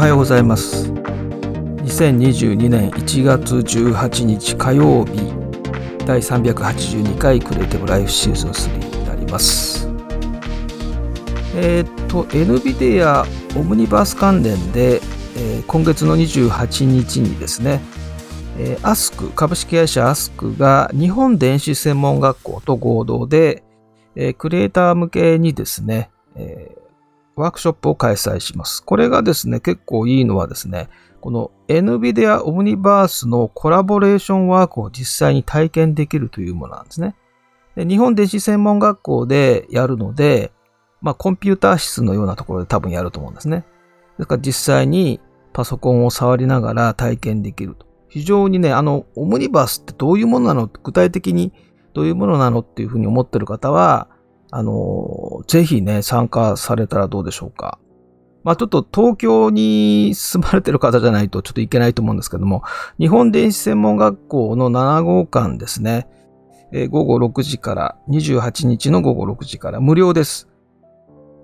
はようございます。2022年1月18日火曜日第382回クリエイティブライフシーズン3になります。えっ、と NVIDIA オムニバース関連で、えー、今月の28日にですねえー、アスク株式会社アスクが日本電子専門学校と合同で、えー、クリエイター向けにですね、えー、ワークショップを開催します。これがですね、結構いいのはですね、この NVIDIA Omniverse のコラボレーションワークを実際に体験できるというものなんですね。で日本電子専門学校でやるので、まあ、コンピューター室のようなところで多分やると思うんですね。ですから実際にパソコンを触りながら体験できると。非常にね、あの、オムニバースってどういうものなの？具体的にどういうものなの？っていうふうに思ってる方は、あの、ぜひね、参加されたらどうでしょうか。まあちょっと東京に住まれてる方じゃないとちょっといけないと思うんですけども、日本電子専門学校の7号館ですね、えー、午後6時から、28日の午後6時から無料です。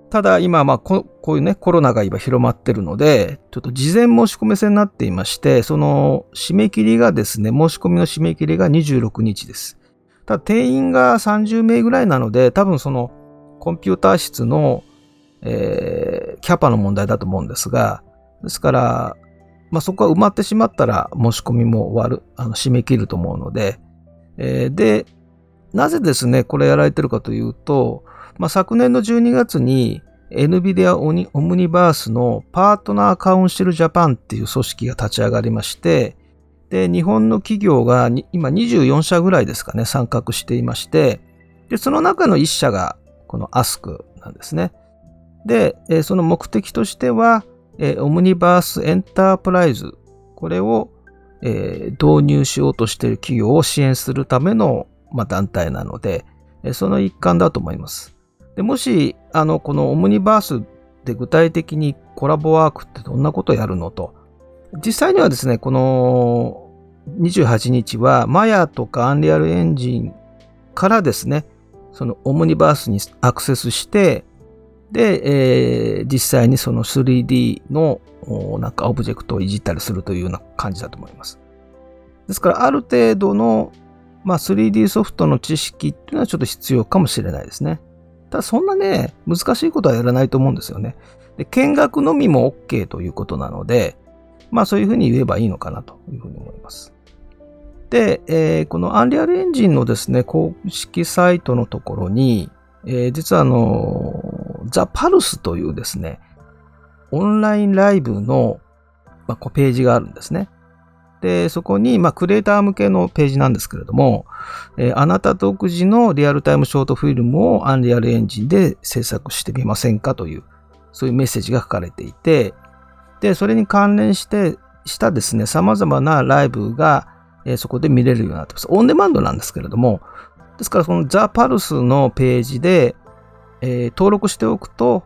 ただ今、まあこ、こういうね、コロナが今広まってるので、ちょっと事前申し込み制になっていまして、その締め切りがですね、申し込みの締め切りが26日です。ただ定員が30名ぐらいなので、多分そのコンピューター室の、えー、キャパの問題だと思うんですが、ですから、まあ、そこが埋まってしまったら申し込みも終わる、あの締め切ると思うので、えー、で、なぜですね、これやられてるかというと、まあ、昨年の12月に NVIDIA オムニバースのパートナーカウンシルジャパンっていう組織が立ち上がりまして、で、日本の企業が今24社ぐらいですかね、参画していまして、で、その中の1社がこの ASK なんですね。で、その目的としては、オムニバースエンタープライズ、これを導入しようとしている企業を支援するための団体なので、その一環だと思います。でもし、あの、このオムニバースで具体的にコラボワークってどんなことをやるのと。実際にはですね、この28日は、マヤとかアンリアルエンジンからですね、そのオムニバースにアクセスして、で、えー、実際にその 3D のなんかオブジェクトをいじったりするというような感じだと思います。ですから、ある程度の、まあ、3D ソフトの知識っていうのはちょっと必要かもしれないですね。ただそんなね、難しいことはやらないと思うんですよね。で見学のみも OK ということなので、まあそういうふうに言えばいいのかなというふうに思います。で、えー、このアンリアルエンジンのですね、公式サイトのところに、えー、実はあの、ザ・パルスというですね、オンラインライブの、まあ、ページがあるんですね。で、そこに、まあ、クリエイター向けのページなんですけれども、えー、あなた独自のリアルタイムショートフィルムをアンリアルエンジンで制作してみませんかという、そういうメッセージが書かれていて、で、それに関連して、したですね、様々なライブが、えー、そこで見れるようになってます。オンデマンドなんですけれども、ですから、そのザ・パルスのページで、えー、登録しておくと、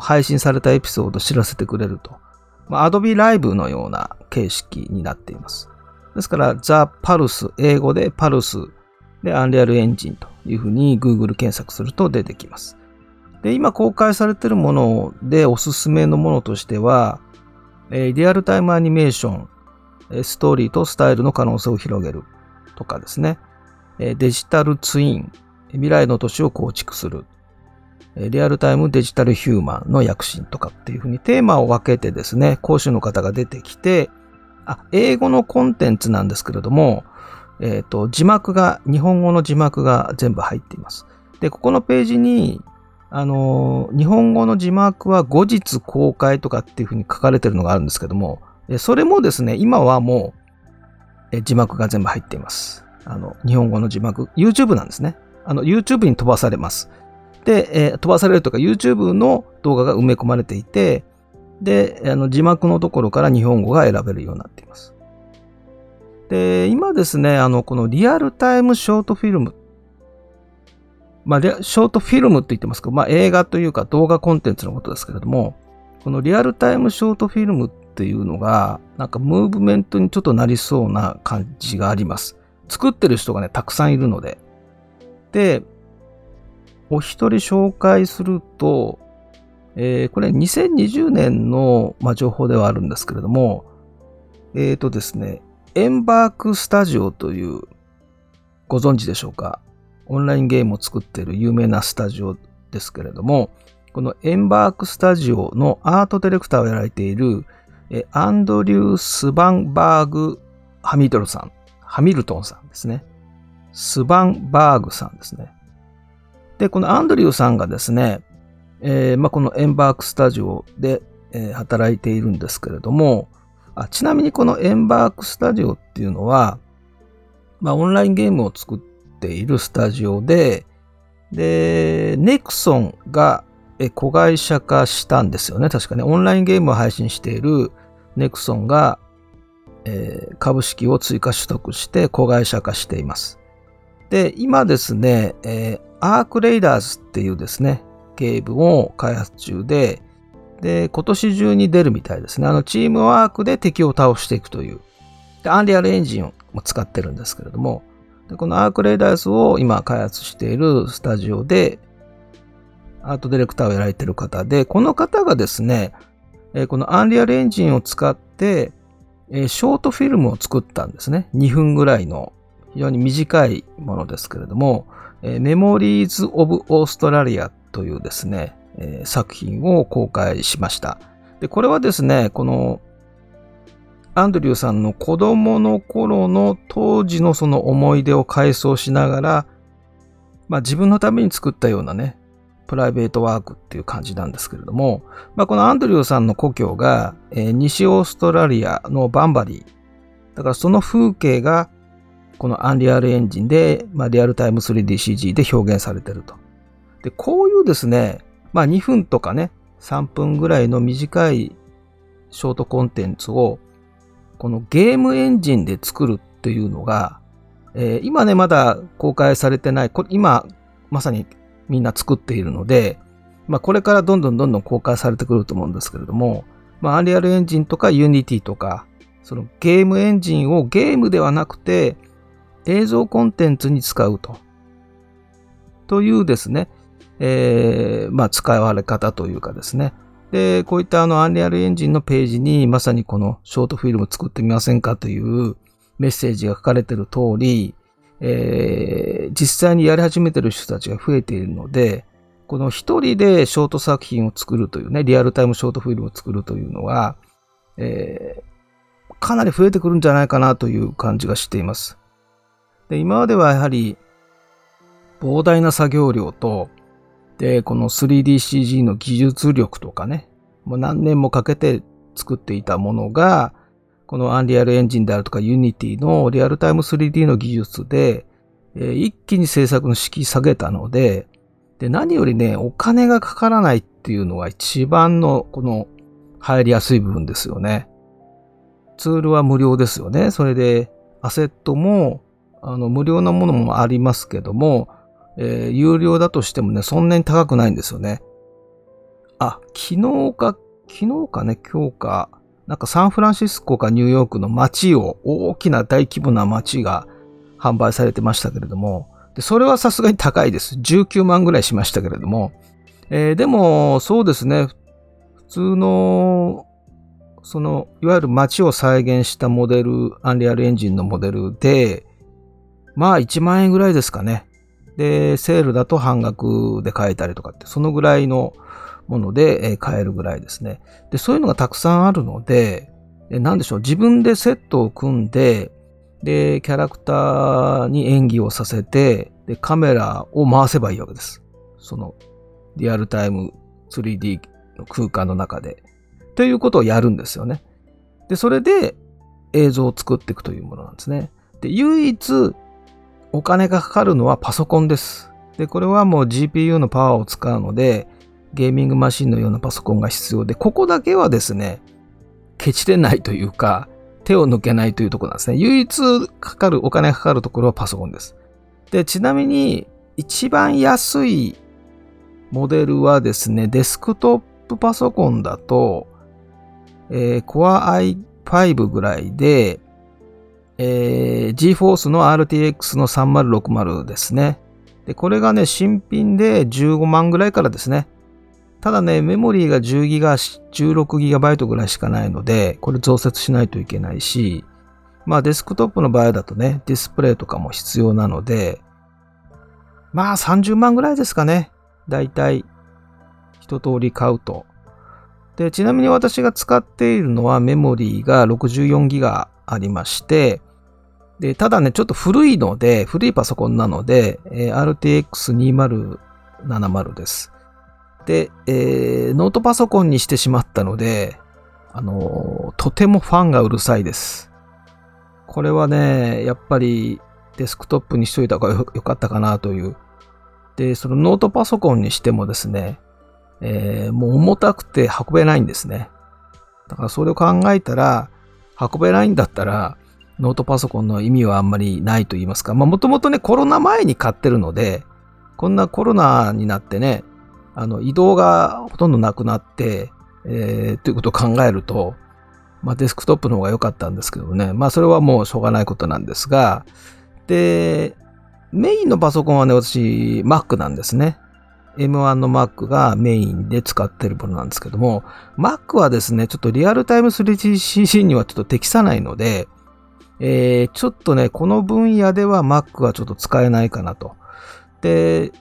配信されたエピソードを知らせてくれると。まあ、Adobe Live のような形式になっています。ですから、ザ・パルス、英語でパルスで Unreal Engine というふうに Google 検索すると出てきます。で、今公開されているものでおすすめのものとしては、えリアルタイムアニメーション、ストーリーとスタイルの可能性を広げるとかですね、デジタルツイン、未来の都市を構築するリアルタイムデジタルヒューマンの躍進とかっていうふうにテーマを分けてですね、講師の方が出てきて、あ、英語のコンテンツなんですけれども、えっ、ー、と、字幕が、日本語の字幕が全部入っています。で、ここのページに、あの、日本語の字幕は後日公開とかっていうふうに書かれてるのがあるんですけども、それもですね、今はもう字幕が全部入っています。あの、日本語の字幕、YouTube なんですね。あの、YouTube に飛ばされます。で、えー、飛ばされるとか YouTube の動画が埋め込まれていて、で、あの字幕のところから日本語が選べるようになっています。で、今ですね、あの、このリアルタイムショートフィルム。まあ、ショートフィルムって言ってますけど、まあ、映画というか動画コンテンツのことですけれども、このリアルタイムショートフィルムっていうのが、なんかムーブメントにちょっとなりそうな感じがあります。作ってる人がね、たくさんいるので。で、お一人紹介すると、えー、これ2020年の、まあ、情報ではあるんですけれども、えっ、ー、とですね、エンバークスタジオという、ご存知でしょうか？オンラインゲームを作っている有名なスタジオですけれども、このエンバークスタジオのアートディレクターをやられているアンドリュー・スバンバーグ・ハミドルさん、ハミルトンさんですね。スバンバーグさんですね。で、このアンドリューさんがですね、えー、まあ、このエンバークスタジオで、え、働いているんですけれどもあ、ちなみにこのエンバークスタジオっていうのは、まあ、オンラインゲームを作ってているスタジオで、で、ネクソンが子会社化したんですよね。確かね、オンラインゲームを配信しているネクソンが、えー、株式を追加取得して子会社化しています。で、今ですね、えー、アークレイダーズっていうですね、ゲームを開発中で、で、今年中に出るみたいですね。あの、チームワークで敵を倒していくという。で、アンリアルエンジンを使ってるんですけれども、でこのアークレイダーズを今開発しているスタジオで、アートディレクターをやられている方で、この方がですね、このアンリアルエンジンを使って、ショートフィルムを作ったんですね。2分ぐらいの非常に短いものですけれども、メモリーズ・オブ・オーストラリアというですね、作品を公開しました。で、これはですね、このアンドリューさんの子供の頃の当時のその思い出を回想しながら、まあ自分のために作ったようなね、プライベートワークっていう感じなんですけれども、まあこのアンドリューさんの故郷が、えー、西オーストラリアのバンバリー。だからその風景がこのアンリアルエンジンで、まあ、リアルタイム 3DCG で表現されてると。で、こういうですね、まあ2分とかね、3分ぐらいの短いショートコンテンツをこのゲームエンジンで作るっていうのが、えー、今ね、まだ公開されてない、今、まさにみんな作っているので、まあ、これからどんどんどんどん公開されてくると思うんですけれども、まあ、 Unreal Engine とか Unity とか、そのゲームエンジンをゲームではなくて映像コンテンツに使うと。というですね、えー、まあ、使われ方というかですね、で、こういったあの、アンリアルエンジンのページに、まさにこのショートフィルム作ってみませんかというメッセージが書かれている通り、えー、実際にやり始めている人たちが増えているので、この一人でショート作品を作るというね、リアルタイムショートフィルムを作るというのは、えー、かなり増えてくるんじゃないかなという感じがしています。で今まではやはり膨大な作業量と、で、この 3DCG の技術力とかね、もう何年もかけて作っていたものが、このアンリアルエンジンであるとか Unity のリアルタイム 3D の技術で、一気に制作の敷き下げたので、で、何よりね、お金がかからないっていうのが一番のこの入りやすい部分ですよね。ツールは無料ですよね。それで、アセットも、あの、無料なものもありますけども、えー、有料だとしてもね、そんなに高くないんですよね。あ、昨日か、昨日かね、今日か、なんかサンフランシスコかニューヨークの街を、大きな大規模な街が販売されてましたけれども、でそれはさすがに高いです。19万ぐらいしましたけれども、えー、でも、そうですね、普通の、その、いわゆる街を再現したモデル、アンリアルエンジンのモデルで、まあ1万円ぐらいですかね。で、セールだと半額で買えたりとかって、そのぐらいのもので買えるぐらいですね。で、そういうのがたくさんあるので、なんでしょう、自分でセットを組んで、で、キャラクターに演技をさせて、で、カメラを回せばいいわけです。その、リアルタイム 3D の空間の中で。ということをやるんですよね。で、それで映像を作っていくというものなんですね。で、唯一お金がかかるのはパソコンです。で、これはもう GPU のパワーを使うので、ゲーミングマシンのようなパソコンが必要で、ここだけはですね、ケチれないというか、手を抜けないというところなんですね。唯一かかる、お金がかかるところはパソコンです。で、ちなみに、一番安いモデルはですね、デスクトップパソコンだと、えー、Core i5 ぐらいで、えー、GForce の RTX の3060ですね。で、これがね、新品で15万ぐらいからですね。ただね、メモリーが10ギガ、16ギガバイトぐらいしかないので、これ増設しないといけないし、まあデスクトップの場合だとね、ディスプレイとかも必要なので、まあ30万ぐらいですかね。だいたい一通り買うと。で、ちなみに私が使っているのはメモリーが64ギガありまして、で、ただね、ちょっと古いので、古いパソコンなので、えー、RTX2070 です。で、えー、ノートパソコンにしてしまったので、あのー、とてもファンがうるさいです。これはね、やっぱりデスクトップにしといた方がよかったかなという。で、そのノートパソコンにしてもですね、えー、もう重たくて運べないんですね。だからそれを考えたら、運べないんだったら、ノートパソコンの意味はあんまりないと言いますか。まあもともとね、コロナ前に買ってるので、こんなコロナになってね、あの移動がほとんどなくなって、えー、ということを考えると、まあデスクトップの方が良かったんですけどね。まあそれはもうしょうがないことなんですが、で、メインのパソコンはね、私、Mac なんですね。M1 の Mac がメインで使ってるものなんですけども、Mac はですね、ちょっとリアルタイム 3DCC にはちょっと適さないので、えー、ちょっとね、この分野では Mac はちょっと使えないかなと。で、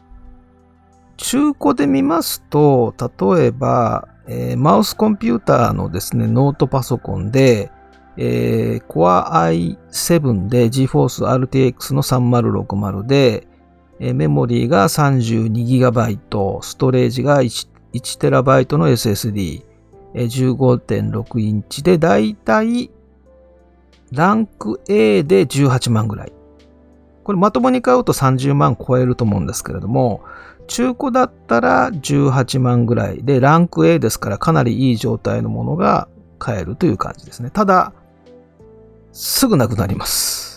中古で見ますと、例えば、えー、マウスコンピューターのですね、ノートパソコンで、えー、Core i7 で GeForce RTX の3060で、メモリーが 32GB、ストレージが 1TB の SSD、15.6インチで、だいたいランク A で18万ぐらい。これまともに買うと30万超えると思うんですけれども、中古だったら18万ぐらいで、ランク A ですからかなりいい状態のものが買えるという感じですね。ただ、すぐなくなります。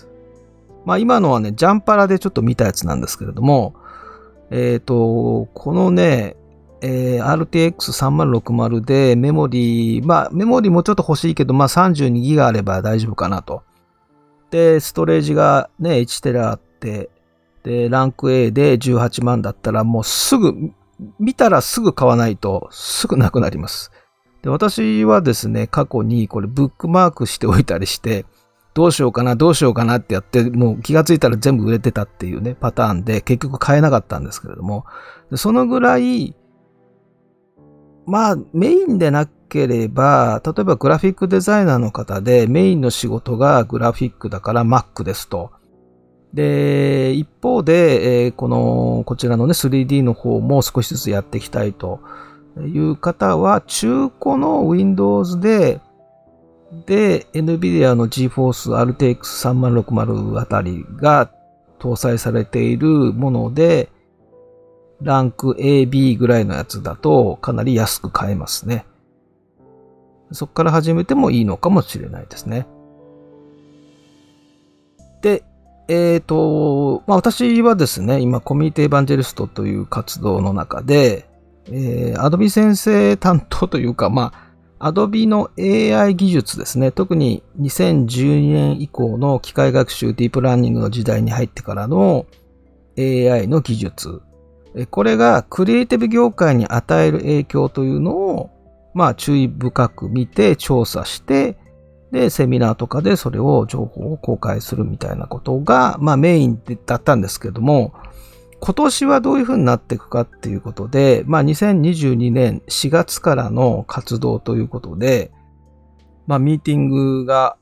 まあ今のはね、ジャンパラでちょっと見たやつなんですけれども、えっ、ー、と、このね、えー、RTX3060 でメモリー、まあメモリーもちょっと欲しいけど、まあ32ギガあれば大丈夫かなと。で、ストレージがね、1テラあって、で、ランク A で18万だったらもうすぐ、見たらすぐ買わないとすぐなくなります。で、私はですね、過去にこれブックマークしておいたりして、どうしようかな、どうしようかなってやって、もう気がついたら全部売れてたっていうね、パターンで結局買えなかったんですけれども、そのぐらい、まあメインでなければ、例えばグラフィックデザイナーの方でメインの仕事がグラフィックだから Mac ですと。で、一方で、え、この、こちらのね、3D の方も少しずつやっていきたいという方は、中古の Windows で、で、NVIDIA の GForce RTX 3060あたりが搭載されているもので、ランク AB ぐらいのやつだとかなり安く買えますね。そこから始めてもいいのかもしれないですね。で、えっ、ー、と、まあ、私はですね、今コミュニティエヴァンジェリストという活動の中で、えー、アドビ先生担当というか、まあ、Adobe の AI 技術ですね。特に2012年以降の機械学習ディープラーニングの時代に入ってからの AI の技術。これがクリエイティブ業界に与える影響というのを、まあ注意深く見て調査して、で、セミナーとかでそれを情報を公開するみたいなことが、まあメインだったんですけども、今年はどういうふうになっていくかっていうことで、まあ2022年4月からの活動ということで、まあミーティングが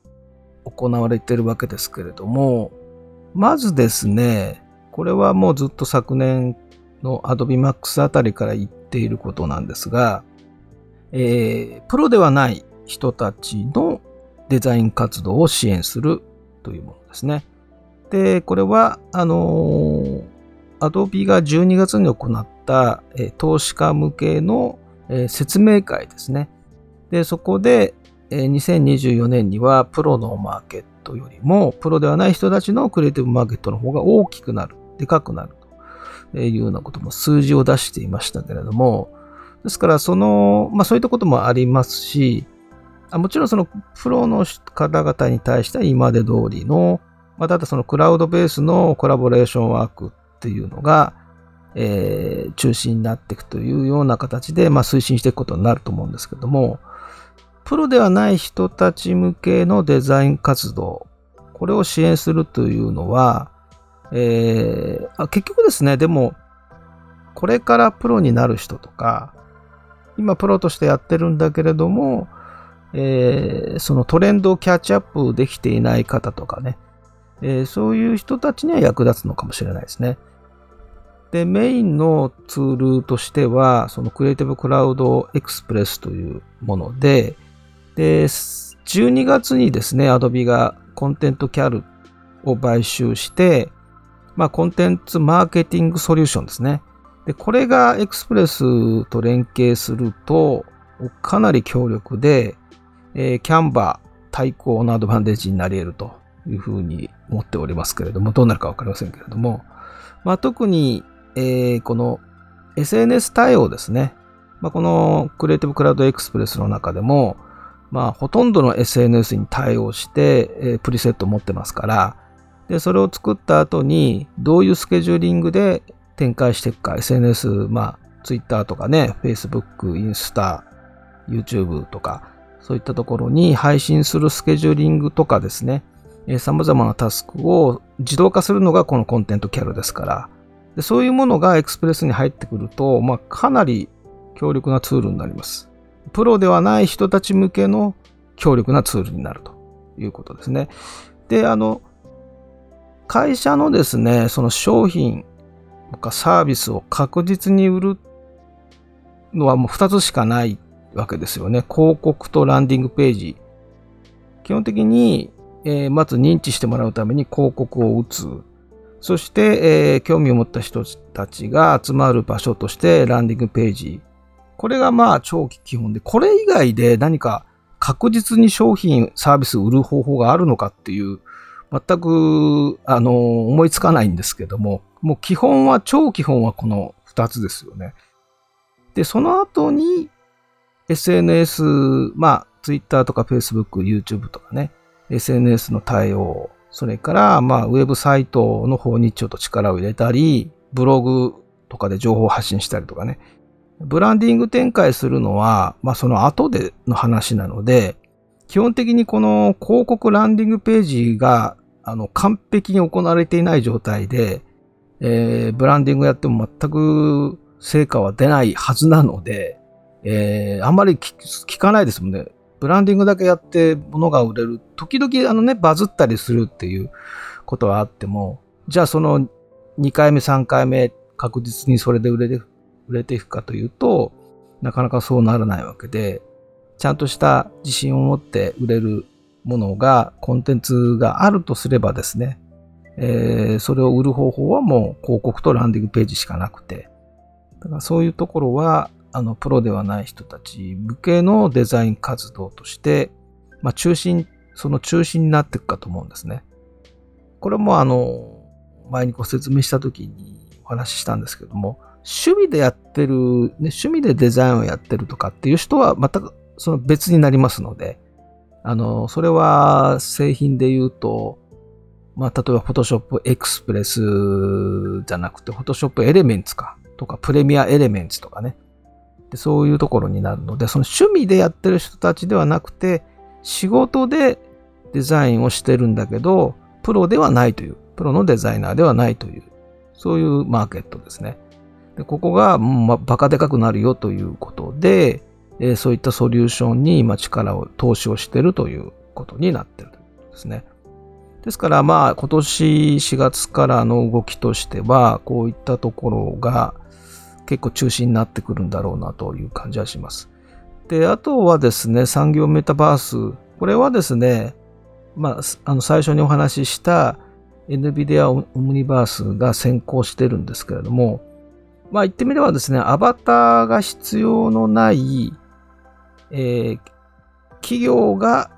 行われているわけですけれども、まずですね、これはもうずっと昨年の Adobe Max あたりから言っていることなんですが、えー、プロではない人たちのデザイン活動を支援するというものですね。で、これは、あのーアドビが12月に行った、投資家向けの、説明会ですね。で、そこで、え2024年にはプロのマーケットよりも、プロではない人たちのクリエイティブマーケットの方が大きくなる、でかくなる。というようなことも数字を出していましたけれども、ですから、その、まあそういったこともありますし、もちろんそのプロの方々に対しては今まで通りの、まあ、ただそのクラウドベースのコラボレーションワークっていうのが、えー、中心になっていくというような形で、まあ、推進していくことになると思うんですけども、プロではない人たち向けのデザイン活動、これを支援するというのは、えー、あ結局ですね、でも、これからプロになる人とか、今プロとしてやってるんだけれども、えー、そのトレンドをキャッチアップできていない方とかね、えー、そういう人たちには役立つのかもしれないですね。で、メインのツールとしては、そのクリエイティブクラウドエクスプレスというもので、で、12月にですね、Adobe がコンテントキャルを買収して、まあ、コンテンツマーケティングソリューションですね。で、これがエクスプレスと連携すると、かなり強力で、えー、キャンバー対抗のアドバンテージになり得るというふうに思っておりますけれども、どうなるかわかりませんけれども、まあ、特に、えー、この SNS 対応ですね。まあ、このクリエイティブクラウドエクスプレスの中でも、まあ、ほとんどの SNS に対応して、えー、プリセットを持ってますから、で、それを作った後に、どういうスケジューリングで展開していくか、SNS、まあ、Twitter とかね、Facebook、インスタ、YouTube とか、そういったところに配信するスケジューリングとかですね、えー、様々なタスクを自動化するのがこのコンテントキャルですから、でそういうものがエクスプレスに入ってくると、まあ、かなり強力なツールになります。プロではない人たち向けの強力なツールになるということですね。で、あの、会社のですね、その商品とかサービスを確実に売るのはもう2つしかないわけですよね。広告とランディングページ。基本的に、えー、まず認知してもらうために広告を打つ。そして、えー、興味を持った人たちが集まる場所としてランディングページこれがまあ長期基本で、これ以外で何か確実に商品、サービスを売る方法があるのかっていう、全く、あの、思いつかないんですけども、もう基本は、超基本はこの2つですよね。で、その後に SNS、まあ、Twitter とか Facebook、YouTube とかね、SNS の対応、それから、まあ、ウェブサイトの方にちょっと力を入れたり、ブログとかで情報を発信したりとかね、ブランディング展開するのは、まあその後での話なので、基本的にこの広告ランディングページがあの完璧に行われていない状態で、えー、ブランディングやっても全く成果は出ないはずなので、えー、あんまり聞かないですもんね。ブランディングだけやって物が売れる。時々あのね、バズったりするっていうことはあっても、じゃあその2回目、3回目確実にそれで売れて売れていくかというと、なかなかそうならないわけで、ちゃんとした自信を持って売れるものが、コンテンツがあるとすればですね、えー、それを売る方法はもう広告とランディングページしかなくて、だからそういうところは、あの、プロではない人たち向けのデザイン活動として、まあ、中心、その中心になっていくかと思うんですね。これもあの、前にご説明した時にお話ししたんですけども、趣味でやってる、ね、趣味でデザインをやってるとかっていう人は全くその別になりますので、あの、それは製品で言うと、まあ、例えば Photoshop Express じゃなくて Photoshop Elements か、とか Premiere Elements とかね。でそういうところになるので、その趣味でやってる人たちではなくて、仕事でデザインをしてるんだけど、プロではないという、プロのデザイナーではないという、そういうマーケットですね。でここが、ま、バカでかくなるよということで、えー、そういったソリューションに今力を投資をしてるということになってるということですね。ですからまあ今年4月からの動きとしてはこういったところが結構中心になってくるんだろうなという感じはします。で、あとはですね、産業メタバース。これはですね、まあ、あの最初にお話しした NVIDIA オムニバースが先行してるんですけれども、まあ言ってみればですね、アバターが必要のない、えー、企業が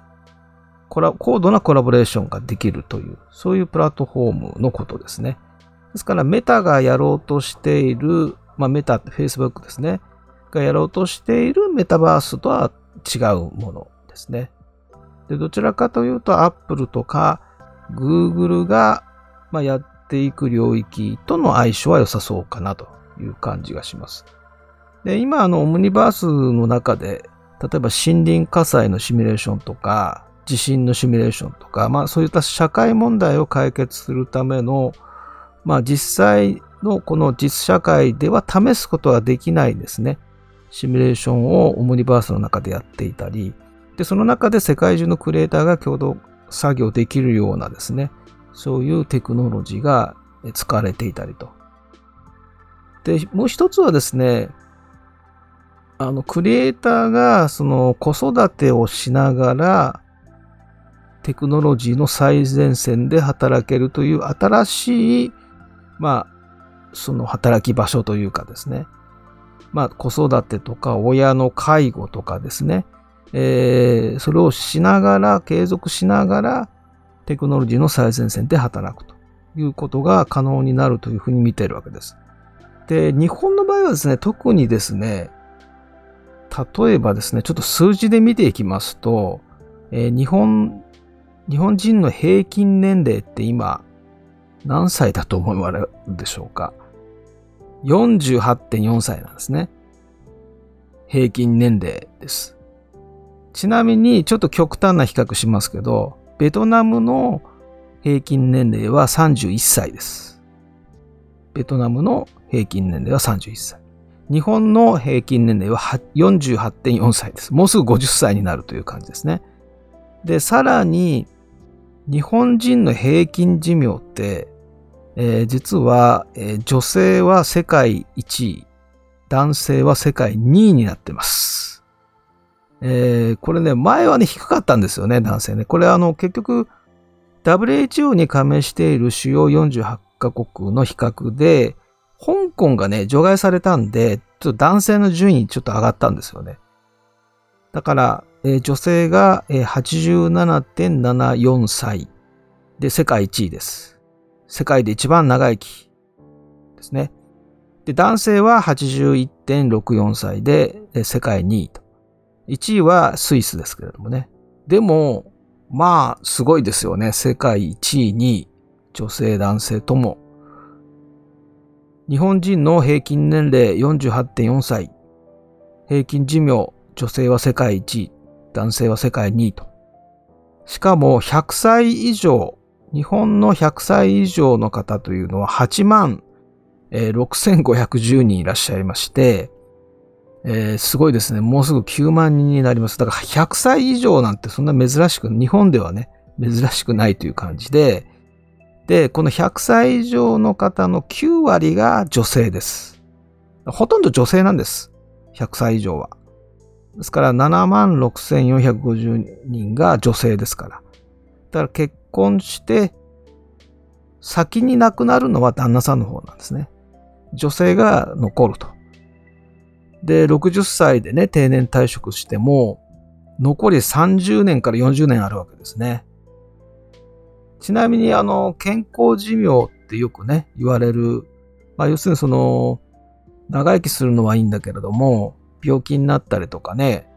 コラ高度なコラボレーションができるという、そういうプラットフォームのことですね。ですから、メタがやろうとしている、まあメタって Facebook ですね。がやろうとしているメタバースとは違うものですね。で、どちらかというと、Apple とか Google が、まあ、やっていく領域との相性は良さそうかなという感じがします。で、今、あの、オムニバースの中で、例えば森林火災のシミュレーションとか、地震のシミュレーションとか、まあそういった社会問題を解決するための、まあ実際のこの実社会では試すことはできないですね。シミュレーションをオムニバースの中でやっていたり、で、その中で世界中のクリエイターが共同作業できるようなですね、そういうテクノロジーが使われていたりと。で、もう一つはですね、あの、クリエイターが、その、子育てをしながら、テクノロジーの最前線で働けるという新しい、まあ、その働き場所というかですね。まあ、子育てとか親の介護とかですね。えー、それをしながら、継続しながら、テクノロジーの最前線で働くということが可能になるというふうに見ているわけです。で、日本の場合はですね、特にですね、例えばですね、ちょっと数字で見ていきますと、えー、日本、日本人の平均年齢って今、何歳だと思われるでしょうか？?48.4 歳なんですね。平均年齢です。ちなみに、ちょっと極端な比較しますけど、ベトナムの平均年齢は31歳です。ベトナムの平均年齢は31歳。日本の平均年齢は48.4歳です。もうすぐ50歳になるという感じですね。で、さらに、日本人の平均寿命って、えー、実は、えー、女性は世界1位、男性は世界2位になってます。えー、これね、前はね、低かったんですよね、男性ね。これあの、結局、WHO に加盟している主要48カ国の比較で、香港がね、除外されたんで、ちょっと男性の順位ちょっと上がったんですよね。だから、えー、女性が、え、87.74歳で世界1位です。世界で一番長生きですね。で、男性は81.64歳で、世界2位と。1位はスイスですけれどもね。でも、まあ、すごいですよね。世界1位に女性、男性とも日本人の平均年齢48.4歳。平均寿命、女性は世界1位、男性は世界2位と。しかも100歳以上、日本の100歳以上の方というのは8万6510人いらっしゃいまして、えー、すごいですね。もうすぐ9万人になります。だから100歳以上なんてそんな珍しく、日本ではね、珍しくないという感じで、で、この100歳以上の方の9割が女性です。ほとんど女性なんです。100歳以上は。ですから7万6450人が女性ですから。だから結婚して先に亡くなるのは旦那さんの方なんですね。女性が残ると。で、60歳でね、定年退職しても、残り30年から40年あるわけですね。ちなみに、あの、健康寿命ってよくね、言われる。まあ、要するにその、長生きするのはいいんだけれども、病気になったりとかね、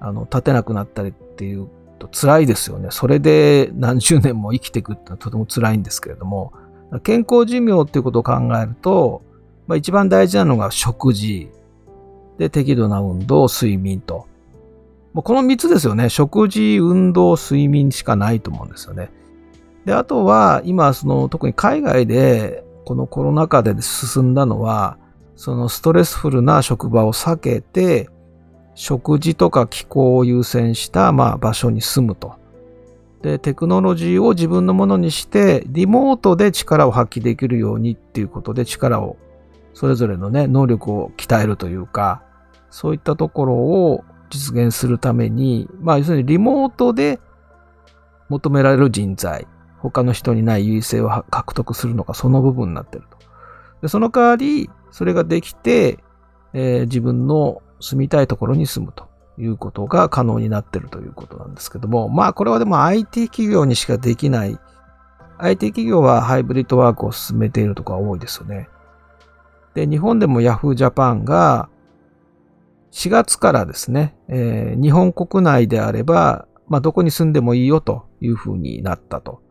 あの、立てなくなったりっていうと辛いですよね。それで何十年も生きていくってのはとても辛いんですけれども、健康寿命っていうことを考えると、まあ、一番大事なのが食事、で、適度な運動、睡眠と。もうこの3つですよね。食事、運動、睡眠しかないと思うんですよね。で、あとは、今、その、特に海外で、このコロナ禍で進んだのは、そのストレスフルな職場を避けて、食事とか気候を優先した、まあ、場所に住むと。で、テクノロジーを自分のものにして、リモートで力を発揮できるようにっていうことで力を、それぞれのね、能力を鍛えるというか、そういったところを実現するために、まあ、要するにリモートで求められる人材、他の人にない優位性を獲得するのがその部分になってると。でその代わり、それができて、えー、自分の住みたいところに住むということが可能になってるということなんですけども、まあこれはでも IT 企業にしかできない、IT 企業はハイブリッドワークを進めているところが多いですよね。で、日本でも Yahoo Japan が4月からですね、えー、日本国内であれば、まあどこに住んでもいいよというふうになったと。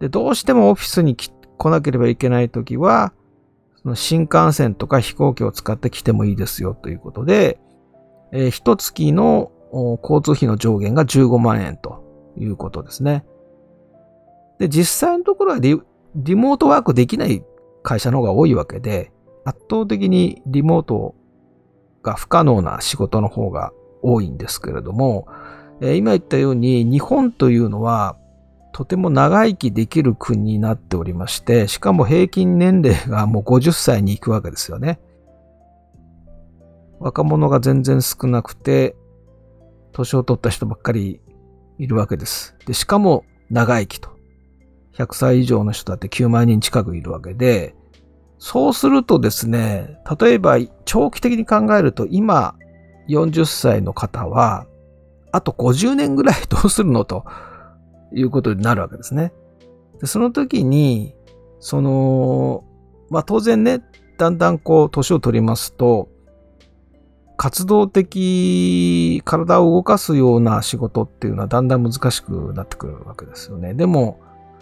で、どうしてもオフィスに来なければいけないときは、新幹線とか飛行機を使って来てもいいですよということで、えー、一月の交通費の上限が15万円ということですね。で、実際のところはリリモートワークできない会社の方が多いわけで、圧倒的にリモートが不可能な仕事の方が多いんですけれども、え今言ったように日本というのはとても長生きできる国になっておりまして、しかも平均年齢がもう50歳に行くわけですよね。若者が全然少なくて、年を取った人ばっかりいるわけです。で、しかも長生きと。100歳以上の人だって9万人近くいるわけで、そうするとですね、例えば長期的に考えると今40歳の方は、あと50年ぐらいどうするのということになるわけですね。でその時に、その、まあ当然ね、だんだんこう、年を取りますと、活動的、体を動かすような仕事っていうのはだんだん難しくなってくるわけですよね。でも、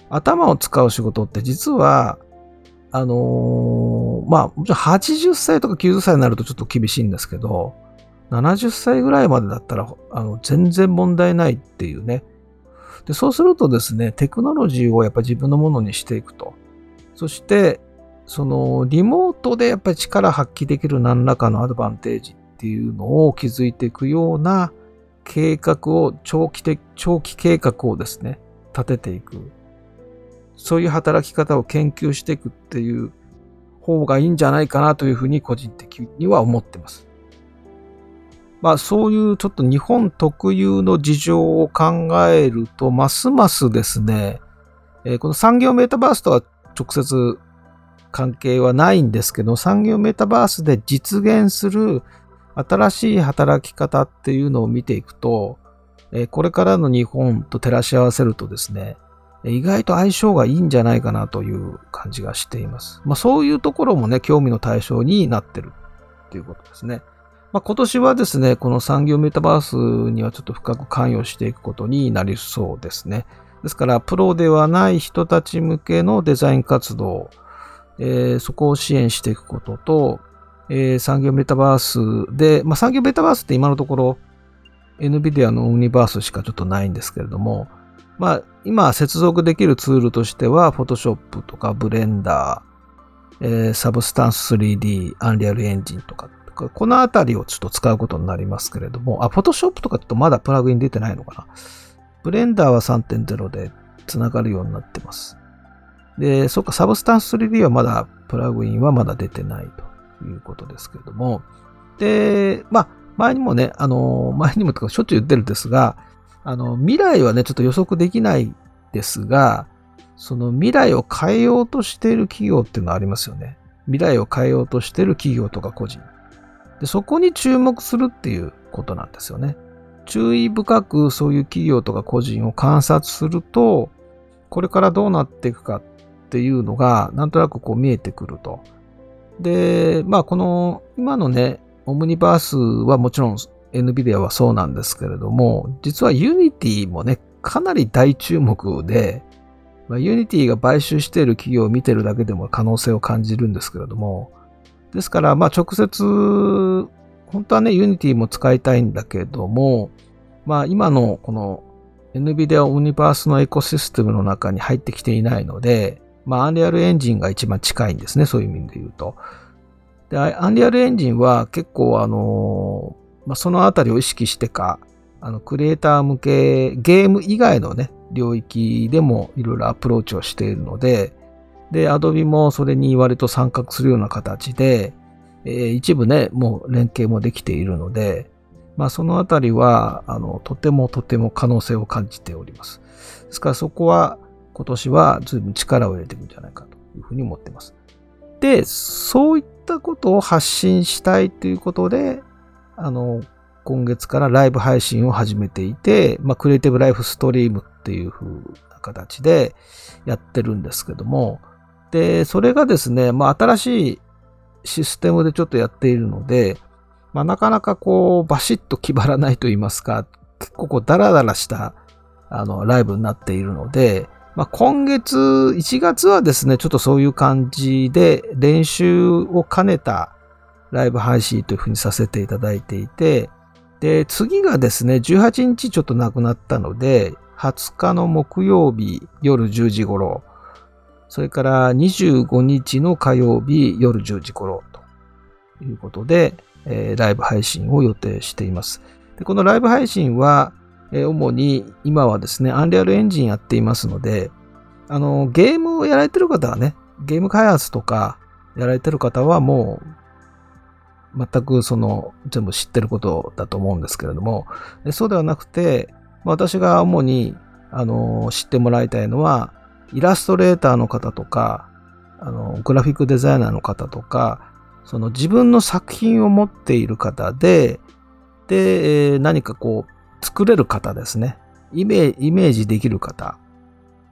頭を使う仕事って実は、あのー、まあ、もちろん80歳とか90歳になるとちょっと厳しいんですけど、70歳ぐらいまでだったら、あの、全然問題ないっていうね、でそうするとですね、テクノロジーをやっぱり自分のものにしていくと。そして、そのリモートでやっぱり力発揮できる何らかのアドバンテージっていうのを築いていくような計画を、長期的、長期計画をですね、立てていく。そういう働き方を研究していくっていう方がいいんじゃないかなというふうに個人的には思ってます。まあそういうちょっと日本特有の事情を考えると、ますますですね、えー、この産業メタバースとは直接関係はないんですけど、産業メタバースで実現する新しい働き方っていうのを見ていくと、えー、これからの日本と照らし合わせるとですね、意外と相性がいいんじゃないかなという感じがしています。まあそういうところもね、興味の対象になってるっていうことですね。まあ、今年はですね、この産業メタバースにはちょっと深く関与していくことになりそうですね。ですから、プロではない人たち向けのデザイン活動、えー、そこを支援していくことと、えー、産業メタバースで、まあ、産業メタバースって今のところ NVIDIA の Omniverse しかちょっとないんですけれども、まあ、今接続できるツールとしては、Photoshop とか Blender、えー、 Substance 3D、Unreal Engine とかこのあたりをちょっと使うことになりますけれども、あ、Photoshop とかちょっとまだプラグイン出てないのかな？ブレンダーは3.0で繋がるようになってます。で、そっか、サブスタンス 3D はまだ、プラグインはまだ出てないということですけれども、で、まあ、前にもね、あの、前にもとかしょっちゅう言ってるんですが、あの、未来はね、ちょっと予測できないですが、その未来を変えようとしている企業っていうのはありますよね。未来を変えようとしている企業とか個人。でそこに注目するっていうことなんですよね。注意深くそういう企業とか個人を観察すると、これからどうなっていくかっていうのが、なんとなくこう見えてくると。で、まあこの今のね、オムニバースはもちろん NVIDIA はそうなんですけれども、実は Unity もね、かなり大注目で、まあ、Unity が買収している企業を見てるだけでも可能性を感じるんですけれども、ですから、まあ直接、本当はね、Unity も使いたいんだけども、まあ今のこの NVIDIA オニバースのエコシステムの中に入ってきていないので、まあ Unreal Engine が一番近いんですね、そういう意味で言うと。で、Unreal Engine は結構あの、まあそのあたりを意識してか、あの、クリエイター向け、ゲーム以外のね、領域でもいろいろアプローチをしているので、で、Adobe もそれに割と参画するような形で、えー、一部ね、もう連携もできているので、まあそのあたりは、あの、とてもとても可能性を感じております。ですからそこは今年は随分力を入れていくんじゃないかというふうに思っています。で、そういったことを発信したいということで、あの、今月からライブ配信を始めていて、まあ、クリエイティブライフストリームっていう風な形でやってるんですけども、で、それがですね、まあ、新しいシステムでちょっとやっているので、まあ、なかなかこう、バシッと決まらないと言いますか、結構こう、ダラダラした、あの、ライブになっているので、まあ、今月、1月はですね、ちょっとそういう感じで練習を兼ねたライブ配信というふうにさせていただいていて、で、次がですね、18日ちょっとなくなったので、20日の木曜日夜10時頃、それから25日の火曜日夜10時頃ということで、えー、ライブ配信を予定しています。でこのライブ配信は、えー、主に今はですね、アンリアルエンジンやっていますので、あの、ゲームをやられてる方はね、ゲーム開発とかやられてる方はもう、全くその、全部知ってることだと思うんですけれども、そうではなくて、私が主に、あの、知ってもらいたいのは、イラストレーターの方とか、あの、グラフィックデザイナーの方とか、その自分の作品を持っている方で、で、何かこう、作れる方ですね。イメージできる方。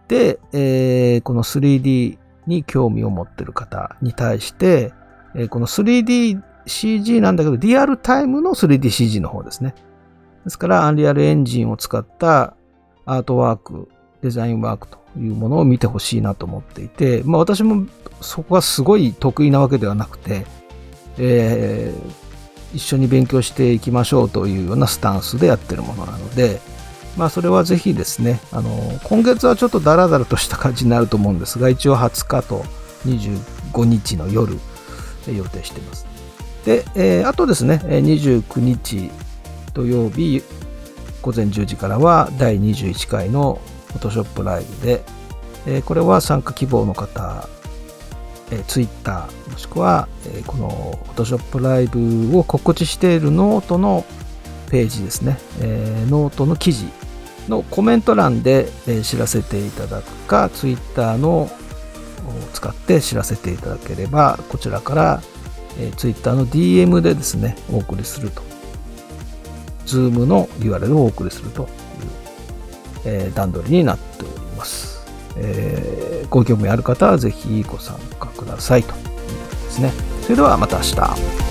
で、えー、この 3D に興味を持っている方に対して、えー、この 3DCG なんだけど、リアルタイムの 3DCG の方ですね。ですから、アンリアルエンジンを使ったアートワーク、デザインワークというものを見てほしいなと思っていて、まあ私もそこがすごい得意なわけではなくて、えー、一緒に勉強していきましょうというようなスタンスでやってるものなので、まあそれはぜひですね、あの、今月はちょっとダラダラとした感じになると思うんですが、一応20日と25日の夜、予定しています。で、えー、あとですね、29日土曜日午前10時からは第21回の Photoshop ライブで、えー、これは参加希望の方、えー、Twitter もしくは、えー、この Photoshop ライブを告知しているノートのページですね、えー、ノートの記事のコメント欄で、え、知らせていただくか Twitter のを使って知らせていただければこちらから、えー、Twitter の DM でですねお送りすると。Zoom の URL をお送りすると。えー、段取りになっております。えー、ご興味ある方はぜひご参加くださいということですね。それではまた明日。